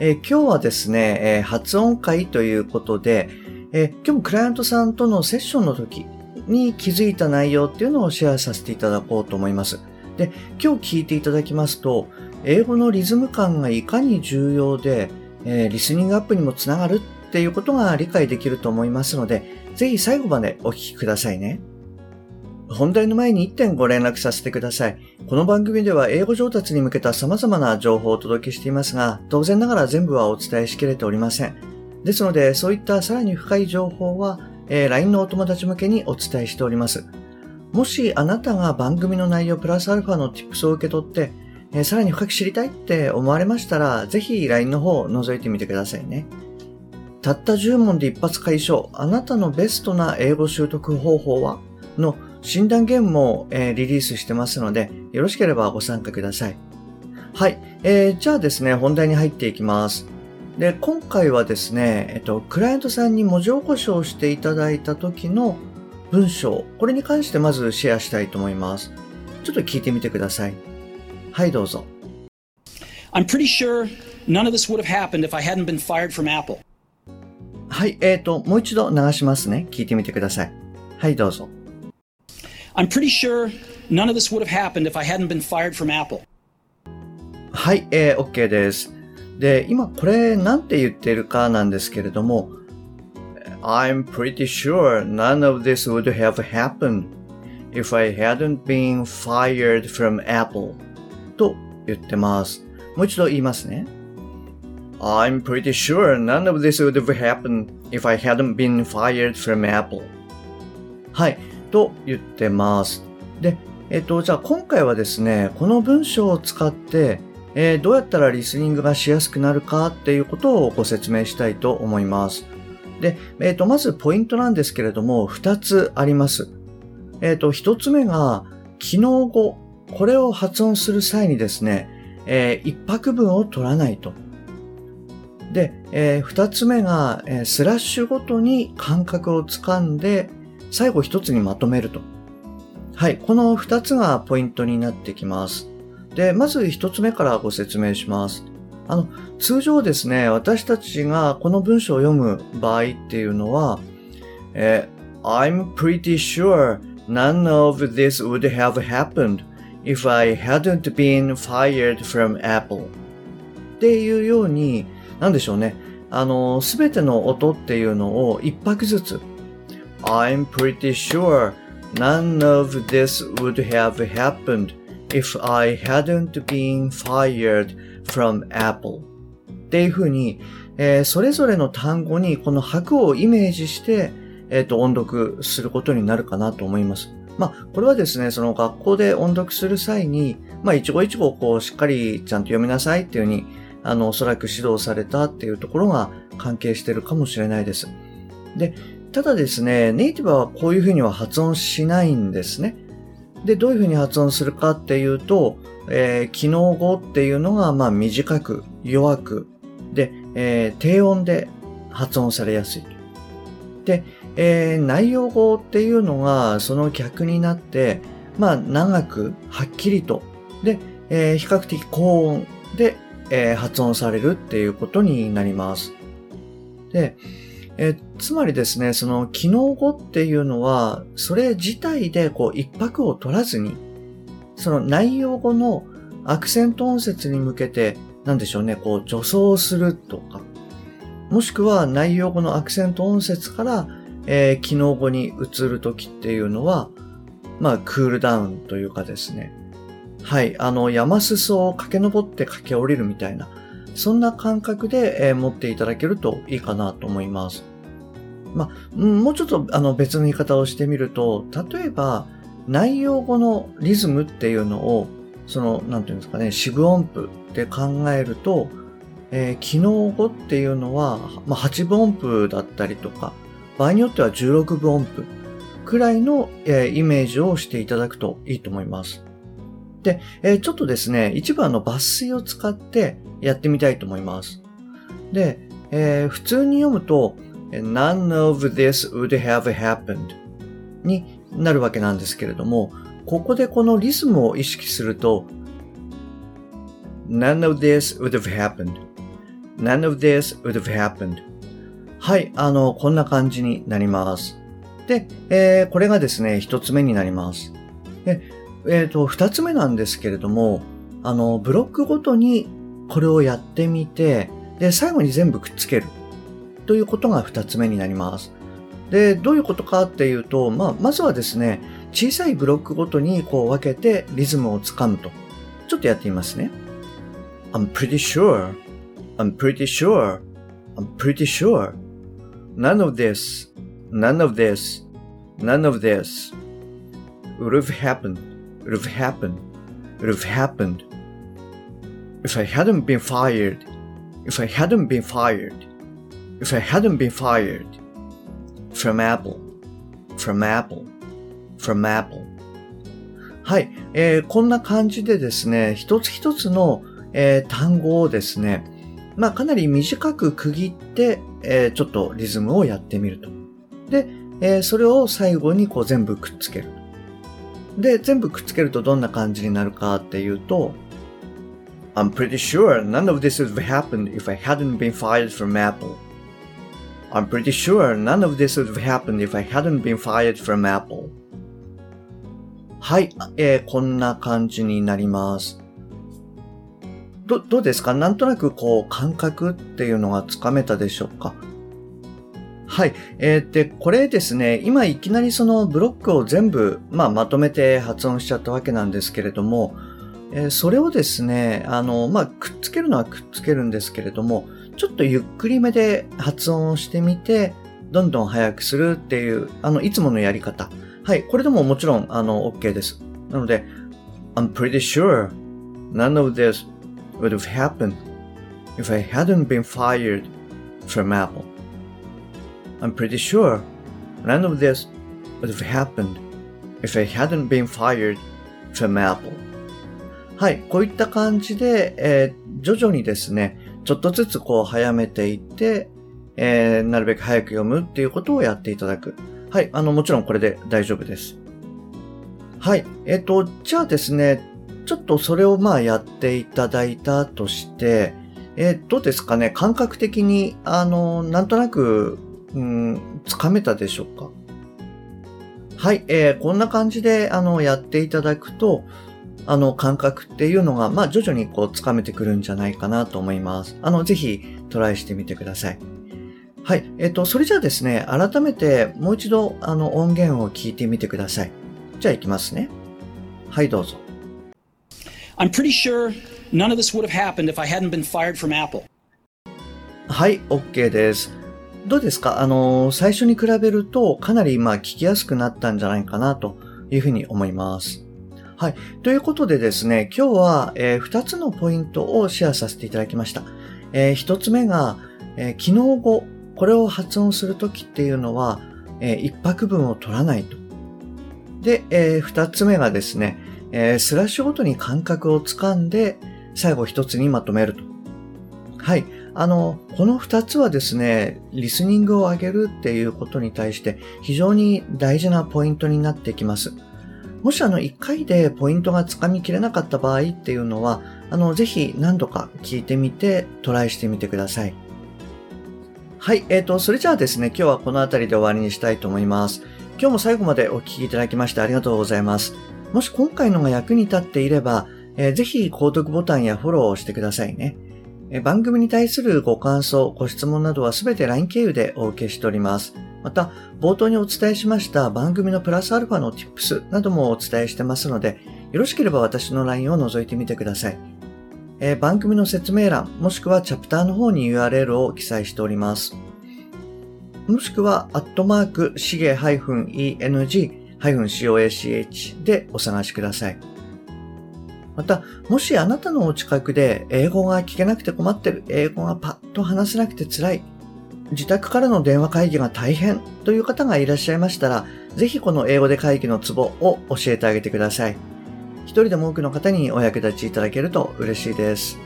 えー、今日はですね、えー、発音会ということで、えー、今日もクライアントさんとのセッションの時に気づいた内容っていうのをシェアさせていただこうと思います。で、今日聞いていただきますと、英語のリズム感がいかに重要で、えリスニングアップにもつながるっていうことが理解できると思いますので、ぜひ最後までお聞きくださいね。本題の前に1点ご連絡させてください。この番組では英語上達に向けた様々な情報をお届けしていますが、当然ながら全部はお伝えしきれておりません。ですので、そういったさらに深い情報は、えー、LINE のお友達向けにお伝えしております。もしあなたが番組の内容プラスアルファの tips を受け取って、えー、さらに深く知りたいって思われましたら、ぜひ LINE の方を覗いてみてくださいね。たった10問で一発解消、あなたのベストな英語習得方法は？の診断ゲームも、えー、リリースしてますので、よろしければご参加ください。はい。えー、じゃあですね、本題に入っていきます。で、今回はですね、えっと、クライアントさんに文字起こしをしていただいた時の文章、これに関してまずシェアしたいと思います。ちょっと聞いてみてください。はい、どうぞ。I'm pretty sure none of this would have happened if I hadn't been fired from Apple. はい、えっ、ー、と、もう一度流しますね。聞いてみてください。はい、どうぞ。I'm pretty sure none of this would have happened if I hadn't been fired from Apple. はい、えー、OK です。で、今これなんて言ってるかなんですけれども、I'm pretty sure none of this would have happened if I hadn't been fired from Apple と言ってます。もう一度言いますね。I'm pretty sure none of this would have happened if I hadn't been fired from Apple はい。 と言ってます。で、えっと、じゃあ今回はですね、この文章を使って、えー、どうやったらリスニングがしやすくなるかっていうことをご説明したいと思います。で、えっ、と、まずポイントなんですけれども、二つあります。えっ、と、一つ目が、機能語。これを発音する際にですね、えー、一拍分を取らないと。で、えー、二つ目が、えー、スラッシュごとに感覚をつかんで、最後一つにまとめると。はい。この二つがポイントになってきます。で、まず一つ目からご説明します。あの、通常ですね、私たちがこの文章を読む場合っていうのは、えー、I'm pretty sure none of this would have happened if I hadn't been fired from Apple っていうように、なんでしょうね。あの、すべての音っていうのを一拍ずつ I'm pretty sure none of this would have happened if I hadn't been fired from Apple っていうふうに、えー、それぞれの単語にこの拍をイメージして、えっ、ー、と、音読することになるかなと思います。まあ、これはですね、その学校で音読する際に、まあ、一語一語こう、しっかりちゃんと読みなさいっていうふうに、あの、おそらく指導されたっていうところが関係してるかもしれないです。で、ただですね、ネイティブはこういうふうには発音しないんですね。で、どういうふうに発音するかっていうと、えー、機能語っていうのが、まあ短く、弱く、で、えー、低音で発音されやすい。で、えー、内容語っていうのが、その逆になって、まあ長く、はっきりと、で、えー、比較的高音で、えー、発音されるっていうことになります。で、えつまりですね、その機能語っていうのは、それ自体でこう一拍を取らずに、その内容語のアクセント音節に向けて、なんでしょうね、こう助走するとか、もしくは内容語のアクセント音節から、えー、機能語に移るときっていうのは、まあ、クールダウンというかですね。はい。あの、山裾を駆け上って駆け下りるみたいな、そんな感覚で、え、持っていただけるといいかなと思います。まあ、もうちょっとあの別の言い方をしてみると、例えば内容語のリズムっていうのを、その、なんていうんですかね、四分音符で考えると、えー、機能語っていうのは、まあ、8分音符だったりとか、場合によっては16分音符くらいの、えー、イメージをしていただくといいと思います。で、えー、ちょっとですね、一番の抜粋を使ってやってみたいと思います。で、えー、普通に読むと、none of this would have happened になるわけなんですけれども、ここでこのリズムを意識すると、none of this would have happened.none of this would have happened. はい、あの、こんな感じになります。で、えー、これがですね、一つ目になります。で、えっ、ー、と、二つ目なんですけれども、あの、ブロックごとにこれをやってみて、で、最後に全部くっつける。ということが二つ目になります。で、どういうことかっていうと、まあ、まずはですね、小さいブロックごとにこう分けてリズムをつかむと。ちょっとやってみますね。I'm pretty sure. I'm pretty sure. I'm pretty sure. None of this. None of this. None of this. Would have happened. Would have happened. Would have happened. If I hadn't been fired. If I hadn't been fired. If I hadn't been fired from Apple, from Apple, from Apple. はい、えー、こんな感じでですね、一つ一つの、えー、単語をですね、まあかなり短く区切って、えー、ちょっとリズムをやってみると。で、えー、それを最後にこう全部くっつける。で、全部くっつけるとどんな感じになるかっていうと、I'm pretty sure none of this would have happened if I hadn't been fired from Apple. I'm pretty sure none of this would have happened if I hadn't been fired from Apple. はい、えー、こんな感じになります。ど、どうですかなんとなくこう感覚っていうのがつかめたでしょうかはい。えー、で、これですね、今いきなりそのブロックを全部、まあ、まとめて発音しちゃったわけなんですけれども、え、それをですね、あの、まあ、くっつけるのはくっつけるんですけれども、ちょっとゆっくりめで発音をしてみて、どんどん早くするっていう、あの、いつものやり方。はい。これでももちろん、あの、OK です。なので、I'm pretty sure none of this would have happened if I hadn't been fired from Apple. I'm pretty sure none of this would have happened if I hadn't been fired from Apple. はい。こういった感じで、えー、徐々にですね、ちょっとずつこう早めていって、えー、なるべく早く読むっていうことをやっていただく。はい。あの、もちろんこれで大丈夫です。はい。えっ、ー、と、じゃあですね、ちょっとそれをまあやっていただいたとして、えー、どうですかね感覚的に、あの、なんとなく、うん、つかめたでしょうか？はい。えー、こんな感じで、あの、やっていただくと、あの感覚っていうのが、まあ徐々にこうつかめてくるんじゃないかなと思います。あの、ぜひトライしてみてください。はい。えっと、それじゃあですね、改めてもう一度あの音源を聞いてみてください。じゃあ行きますね。はい、どうぞ。I'm pretty sure none of this would have happened if I hadn't been fired from Apple. はい、OK です。どうですか？あの、最初に比べるとかなりまあ聞きやすくなったんじゃないかなというふうに思います。はい。ということでですね、今日は、えー、2つのポイントをシェアさせていただきました。えー、1つ目が、えー、機能語、これを発音するときっていうのは、えー、一拍分を取らないと。で、えー、2つ目がですね、えー、スラッシュごとに感覚をつかんで、最後1つにまとめると。はい。あの、この2つはですね、リスニングを上げるっていうことに対して非常に大事なポイントになってきます。もしあの1回でポイントがつかみきれなかった場合っていうのは、あの、ぜひ何度か聞いてみてトライしてみてください。はい、えーと、それじゃあですね、今日はこの辺りで終わりにしたいと思います。今日も最後までお聞きいただきましてありがとうございます。もし今回のが役に立っていれば、えー、ぜひ購読ボタンやフォローをしてくださいね。番組に対するご感想、ご質問などはすべて LINE 経由でお受けしております。また、冒頭にお伝えしました番組のプラスアルファの Tips などもお伝えしてますので、よろしければ私の LINE を覗いてみてください。えー、番組の説明欄、もしくはチャプターの方に URL を記載しております。もしくは、アットマーク、しげ -eng-coach でお探しください。また、もしあなたのお近くで英語が聞けなくて困ってる、英語がパッと話せなくて辛い、自宅からの電話会議が大変という方がいらっしゃいましたら、ぜひこの英語で会議のツボを教えてあげてください。一人でも多くの方にお役立ちいただけると嬉しいです。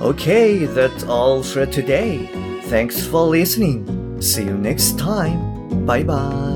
Okay, that's all for today. Thanks for listening. See you next time. Bye bye.